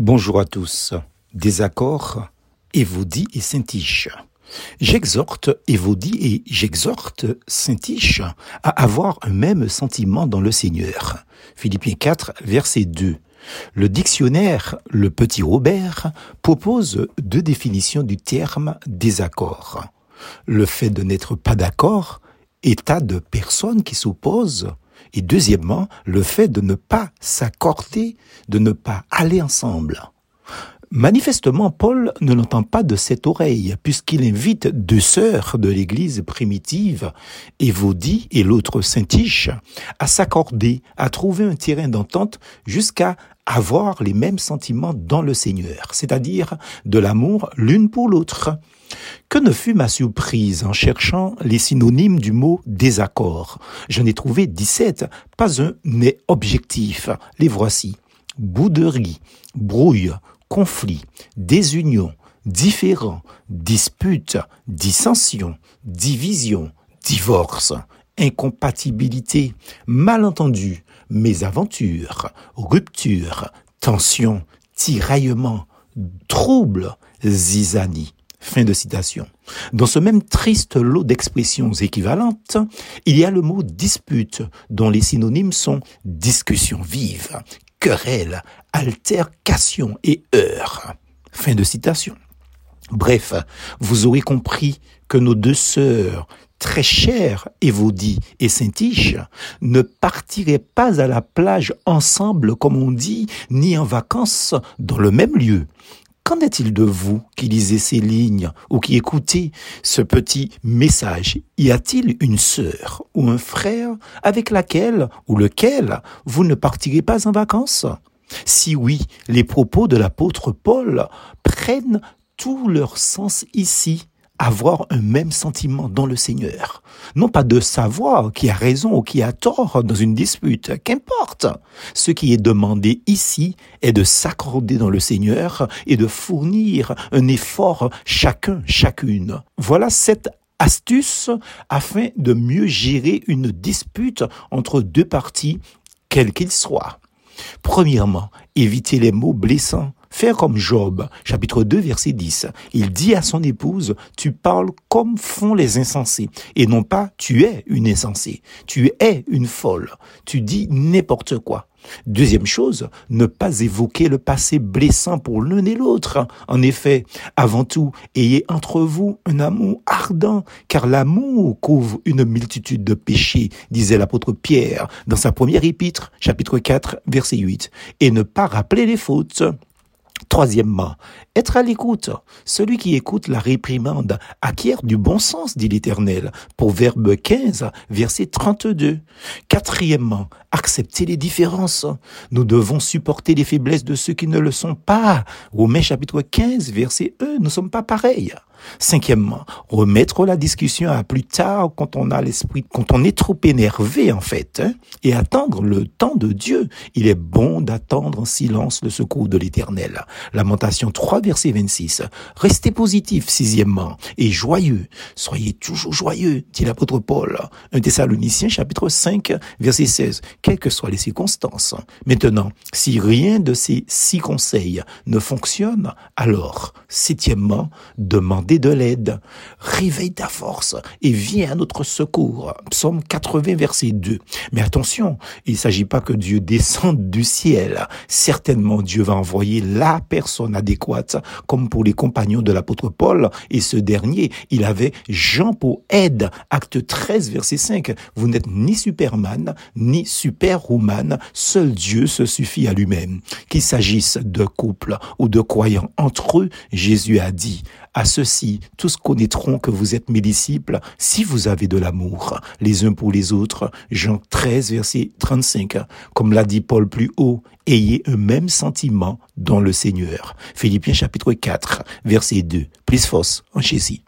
Bonjour à tous. Désaccord, Évodie et Saint-Tiche. J'exhorte Évodie et j'exhorte Saint-Tiche à avoir un même sentiment dans le Seigneur. Philippiens 4, verset 2. Le dictionnaire Le Petit Robert propose deux définitions du terme désaccord. Le fait de n'être pas d'accord, état de personne qui s'oppose, et deuxièmement, le fait de ne pas s'accorder, de ne pas aller ensemble. Manifestement, Paul ne l'entend pas de cette oreille, puisqu'il invite deux sœurs de l'église primitive, Évodie et l'autre Saint-Tiche, à s'accorder, à trouver un terrain d'entente jusqu'à avoir les mêmes sentiments dans le Seigneur, c'est-à-dire de l'amour l'une pour l'autre. Que ne fut ma surprise en cherchant les synonymes du mot désaccord. J'en ai trouvé 17, pas un n'est objectif. Les voici. Bouderie, brouille, conflit, désunion, différent, dispute, dissension, division, divorce, incompatibilité, malentendu, mésaventure, rupture, tension, tiraillement, trouble, zizanie. Fin de citation. Dans ce même triste lot d'expressions équivalentes, il y a le mot dispute, dont les synonymes sont discussion vive, querelle, altercation et heure. Fin de citation. Bref, vous aurez compris que nos deux sœurs, très chères, Évodie et Saint-Tiche, ne partiraient pas à la plage ensemble, comme on dit, ni en vacances dans le même lieu. Qu'en est-il de vous qui lisez ces lignes ou qui écoutez ce petit message? Y a-t-il une sœur ou un frère avec laquelle ou lequel vous ne partirez pas en vacances? Si oui, les propos de l'apôtre Paul prennent tout leur sens ici avoir un même sentiment dans le Seigneur. Non pas de savoir qui a raison ou qui a tort dans une dispute, qu'importe. Ce qui est demandé ici est de s'accorder dans le Seigneur et de fournir un effort chacun, chacune. Voilà cette astuce afin de mieux gérer une dispute entre deux parties, quels qu'ils soient. Premièrement, éviter les mots blessants Faire comme Job, chapitre 2, verset 10. Il dit à son épouse, tu parles comme font les insensés, et non pas tu es une insensée, tu es une folle, tu dis n'importe quoi. Deuxième chose, ne pas évoquer le passé blessant pour l'un et l'autre. En effet, avant tout, ayez entre vous un amour ardent, car l'amour couvre une multitude de péchés, disait l'apôtre Pierre dans sa première épître, chapitre 4, verset 8, et ne pas rappeler les fautes. Troisièmement, être à l'écoute. Celui qui écoute la réprimande acquiert du bon sens, dit l'Éternel. Proverbe 15, verset 32. Quatrièmement, accepter les différences. Nous devons supporter les faiblesses de ceux qui ne le sont pas. Romains chapitre 15, verset 1, nous ne sommes pas pareils. Cinquièmement, remettre la discussion à plus tard quand on a l'esprit, quand on est trop énervé en fait, hein, et attendre le temps de Dieu. Il est bon d'attendre en silence le secours de l'Éternel. Lamentation 3, verset 26. Restez positif, sixièmement, et joyeux. Soyez toujours joyeux, dit l'apôtre Paul. Un Thessaloniciens chapitre 5, verset 16. Quelles que soient les circonstances. Maintenant, si rien de ces six conseils ne fonctionne, alors, septièmement, demandez de l'aide. Réveille ta force et viens à notre secours. Psaume 80, verset 2. Mais attention, il ne s'agit pas que Dieu descende du ciel. Certainement, Dieu va envoyer la personne adéquate, comme pour les compagnons de l'apôtre Paul. Et ce dernier, il avait Jean pour aide. Acte 13, verset 5. Vous n'êtes ni Superman, ni Superwoman. Seul Dieu se suffit à lui-même. Qu'il s'agisse de couple ou de croyants entre eux, Jésus a dit, à ceux-ci, tous connaîtront que vous êtes mes disciples si vous avez de l'amour les uns pour les autres. Jean 13, verset 35. Comme l'a dit Paul plus haut, ayez un même sentiment dans le Seigneur. Philippiens chapitre 4, verset 2. Plus force en Jésus.